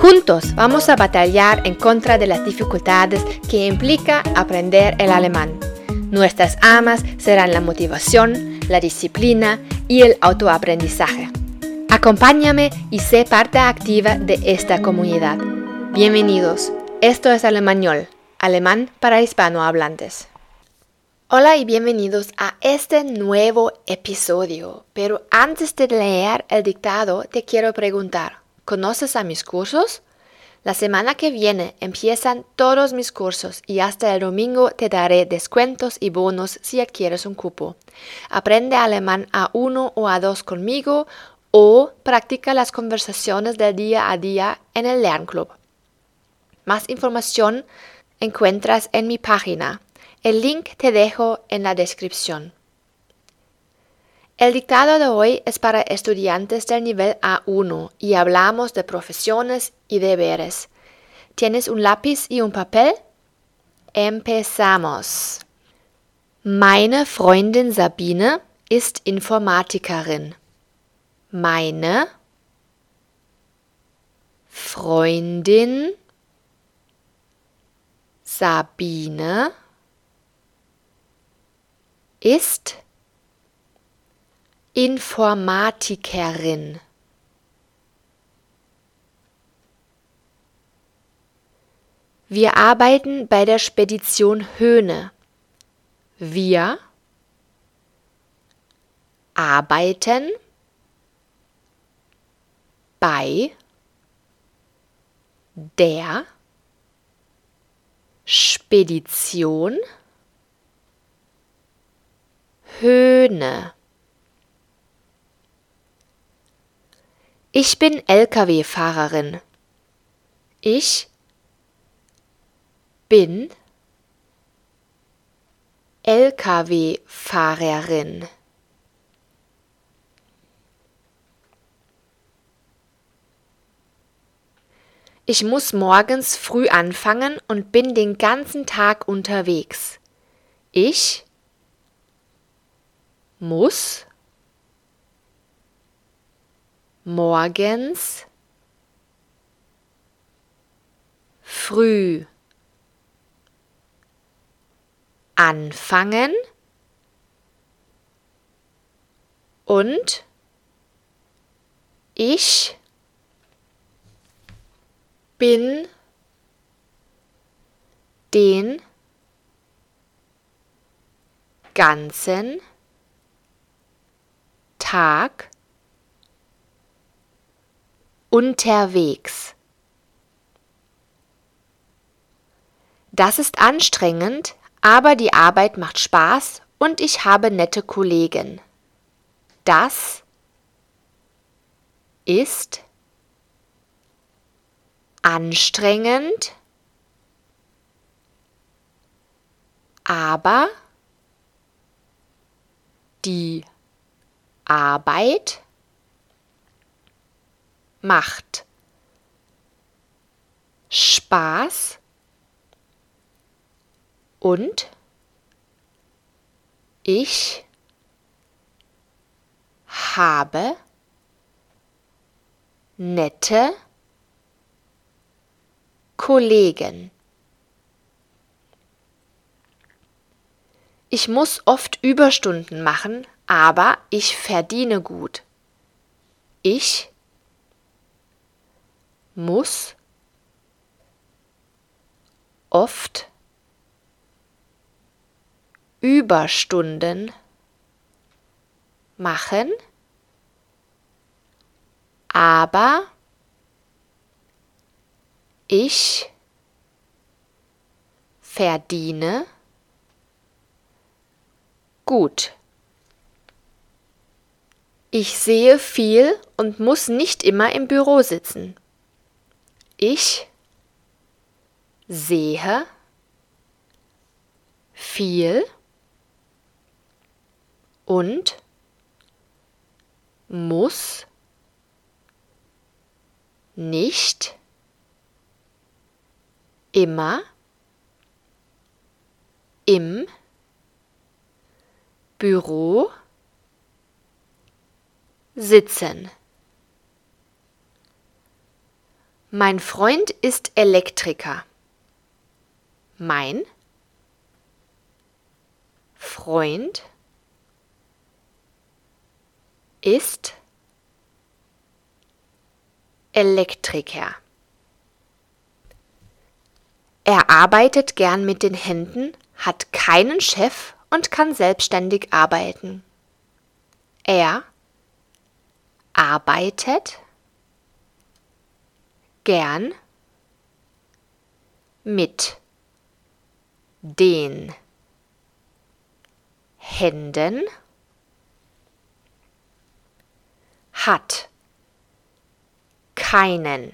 Juntos vamos a batallar en contra de las dificultades que implica aprender el alemán. Nuestras amas serán la motivación, la disciplina y el autoaprendizaje. Acompáñame y sé parte activa de esta comunidad. Bienvenidos. Esto es Alemañol, alemán para hispanohablantes. Hola y bienvenidos a este nuevo episodio. Pero antes de leer el dictado, te quiero preguntar, ¿Conoces a mis cursos? La semana que viene empiezan todos mis cursos y hasta el domingo te daré descuentos y bonos si adquieres un cupo. Aprende alemán a 1 o a 2 conmigo o practica las conversaciones del día a día en el Lernclub. Más información encuentras en mi página. El link te dejo en la descripción. El dictado de hoy es para estudiantes del nivel A1 y hablamos de profesiones y deberes. ¿Tienes un lápiz y un papel? Empezamos. Meine Freundin Sabine ist Informatikerin. Meine Freundin Sabine ist Informatikerin Wir arbeiten bei der Spedition Höhne. Wir arbeiten bei der Spedition Höhne. Ich bin Lkw-Fahrerin. Ich bin Lkw-Fahrerin. Ich muss morgens früh anfangen und bin den ganzen Tag unterwegs. Ich muss morgens. Früh anfangen. Und ich bin den ganzen Tag unterwegs. Das ist anstrengend, aber die Arbeit macht Spaß und ich habe nette Kollegen. Das ist anstrengend, aber die Arbeit macht Spaß und ich habe nette Kollegen. Ich muss oft Überstunden machen, aber ich verdiene gut. Ich muss oft Überstunden machen, aber ich verdiene gut. Ich sehe viel und muss nicht immer im Büro sitzen. Ich sehe viel und muss nicht immer im Büro sitzen. Mein Freund ist Elektriker. Mein Freund ist Elektriker. Er arbeitet gern mit den Händen, hat keinen Chef und kann selbstständig arbeiten. Er arbeitet gern mit den Händen hat keinen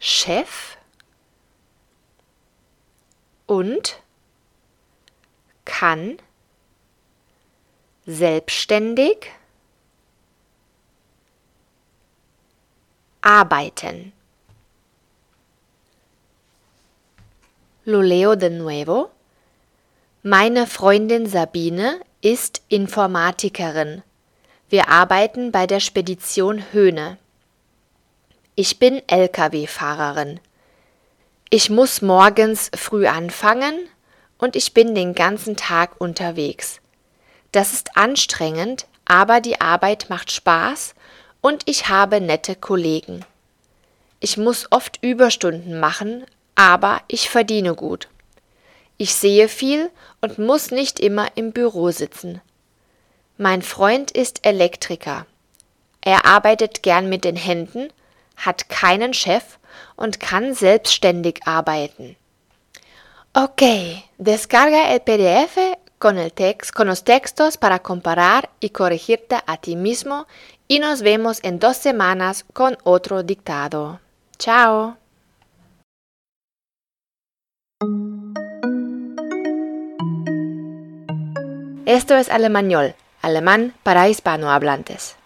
Chef und kann selbstständig arbeiten. Lo leo de nuevo. Meine Freundin Sabine ist Informatikerin. Wir arbeiten bei der Spedition Höhne. Ich bin Lkw-Fahrerin. Ich muss morgens früh anfangen und ich bin den ganzen Tag unterwegs. Das ist anstrengend, aber die Arbeit macht Spaß und ich habe nette Kollegen. Ich muss oft Überstunden machen, aber ich verdiene gut. Ich sehe viel und muss nicht immer im Büro sitzen. Mein Freund ist Elektriker. Er arbeitet gern mit den Händen, hat keinen Chef und kann selbstständig arbeiten. Ok, descarga el PDF con, el text, con los textos para comparar y corregirte a ti mismo y nos vemos en dos semanas con otro dictado. Chao. Esto es Alemañol, alemán para hispanohablantes.